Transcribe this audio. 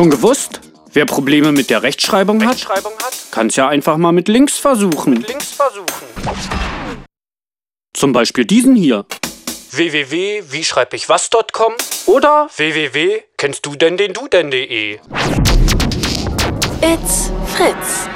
Schon gewusst? Wer Probleme mit der Rechtschreibung hat, hat? kann es ja einfach mal mit links versuchen. Links versuchen. Zum Beispiel diesen hier. www.wieschreibichwas.com Oder www.kennst du denn den du denn.de It's Fritz.